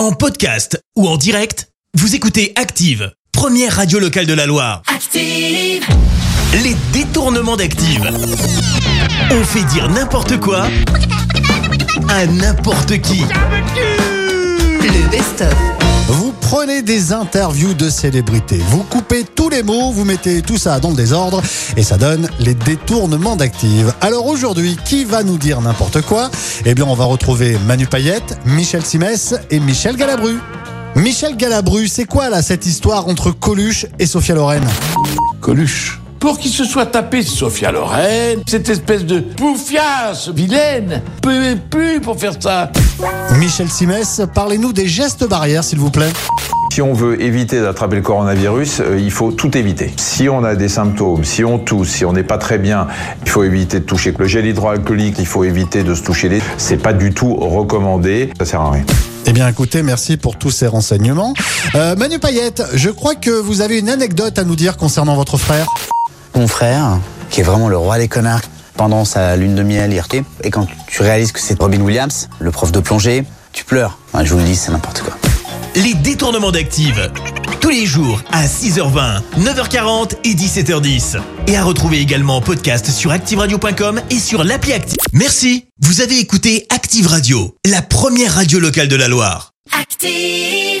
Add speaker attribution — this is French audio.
Speaker 1: En podcast ou en direct, vous écoutez Active, première radio locale de la Loire.
Speaker 2: Active.
Speaker 1: Les détournements d'Active. On fait dire n'importe quoi à n'importe qui.
Speaker 2: Le best-of.
Speaker 3: Vous prenez des interviews de célébrités, vous coupez tous les mots, vous mettez tout ça dans le désordre et ça donne les détournements d'actifs. Alors aujourd'hui, qui va nous dire n'importe quoi? Eh bien, on va retrouver Manu Payette, Michel Simès et Michel Galabru. Michel Galabru, c'est quoi là cette histoire entre Coluche et Sophia Loren?
Speaker 4: Coluche. Pour qu'il se soit tapé Sophia Loren, cette espèce de poufiasse vilaine, peut plus pour faire ça.
Speaker 3: Michel Simès, parlez-nous des gestes barrières s'il vous plaît.
Speaker 5: Si on veut éviter d'attraper le coronavirus, euh, il faut tout éviter. Si on a des symptômes, si on tousse, si on n'est pas très bien, il faut éviter de toucher le gel hydroalcoolique, il faut éviter de se toucher les. C'est pas du tout recommandé, ça sert à rien.
Speaker 3: Eh bien écoutez, merci pour tous ces renseignements. Euh, Manu Payette, je crois que vous avez une anecdote à nous dire concernant votre frère.
Speaker 6: Mon frère, qui est vraiment le roi des connards, pendant sa lune de miel, retait. Et quand tu réalises que c'est Robin Williams, le prof de plongée, tu pleures. Ouais, je vous le dis, c'est n'importe quoi.
Speaker 1: Les détournements d'Active. Tous les jours à 6h20, 9h40 et 17h10. Et à retrouver également en podcast sur ActiveRadio.com et sur l'appli Active. Merci. Vous avez écouté Active Radio, la première radio locale de la Loire.
Speaker 2: Active.